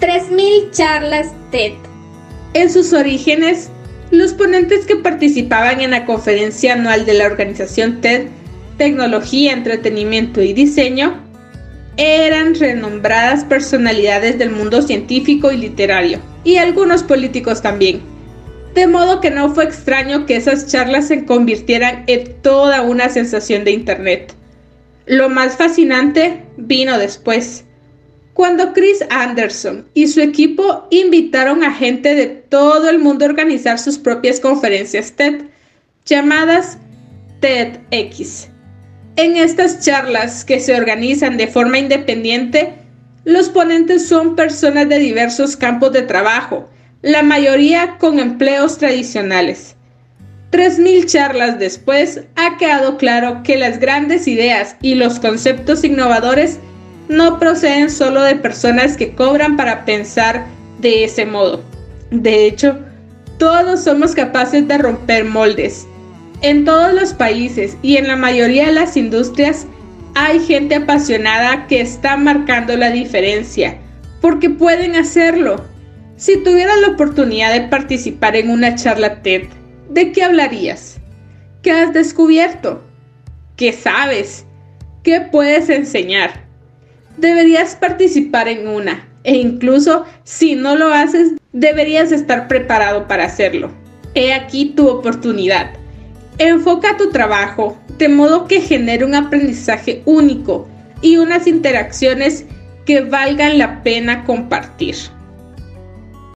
3.000 charlas TED. En sus orígenes, los ponentes que participaban en la conferencia anual de la organización TED, Tecnología, Entretenimiento y Diseño, eran renombradas personalidades del mundo científico y literario, y algunos políticos también. De modo que no fue extraño que esas charlas se convirtieran en toda una sensación de Internet. Lo más fascinante vino después, cuando Chris Anderson y su equipo invitaron a gente de todo el mundo a organizar sus propias conferencias TED, llamadas TEDx. En estas charlas que se organizan de forma independiente, los ponentes son personas de diversos campos de trabajo, la mayoría con empleos tradicionales. 3.000 charlas después, ha quedado claro que las grandes ideas y los conceptos innovadores no proceden solo de personas que cobran para pensar de ese modo. De hecho, todos somos capaces de romper moldes. En todos los países y en la mayoría de las industrias hay gente apasionada que está marcando la diferencia, porque pueden hacerlo. Si tuvieras la oportunidad de participar en una charla TED, ¿de qué hablarías? ¿Qué has descubierto? ¿Qué sabes? ¿Qué puedes enseñar? Deberías participar en una e incluso si no lo haces, deberías estar preparado para hacerlo. He aquí tu oportunidad. Enfoca tu trabajo de modo que genere un aprendizaje único y unas interacciones que valgan la pena compartir.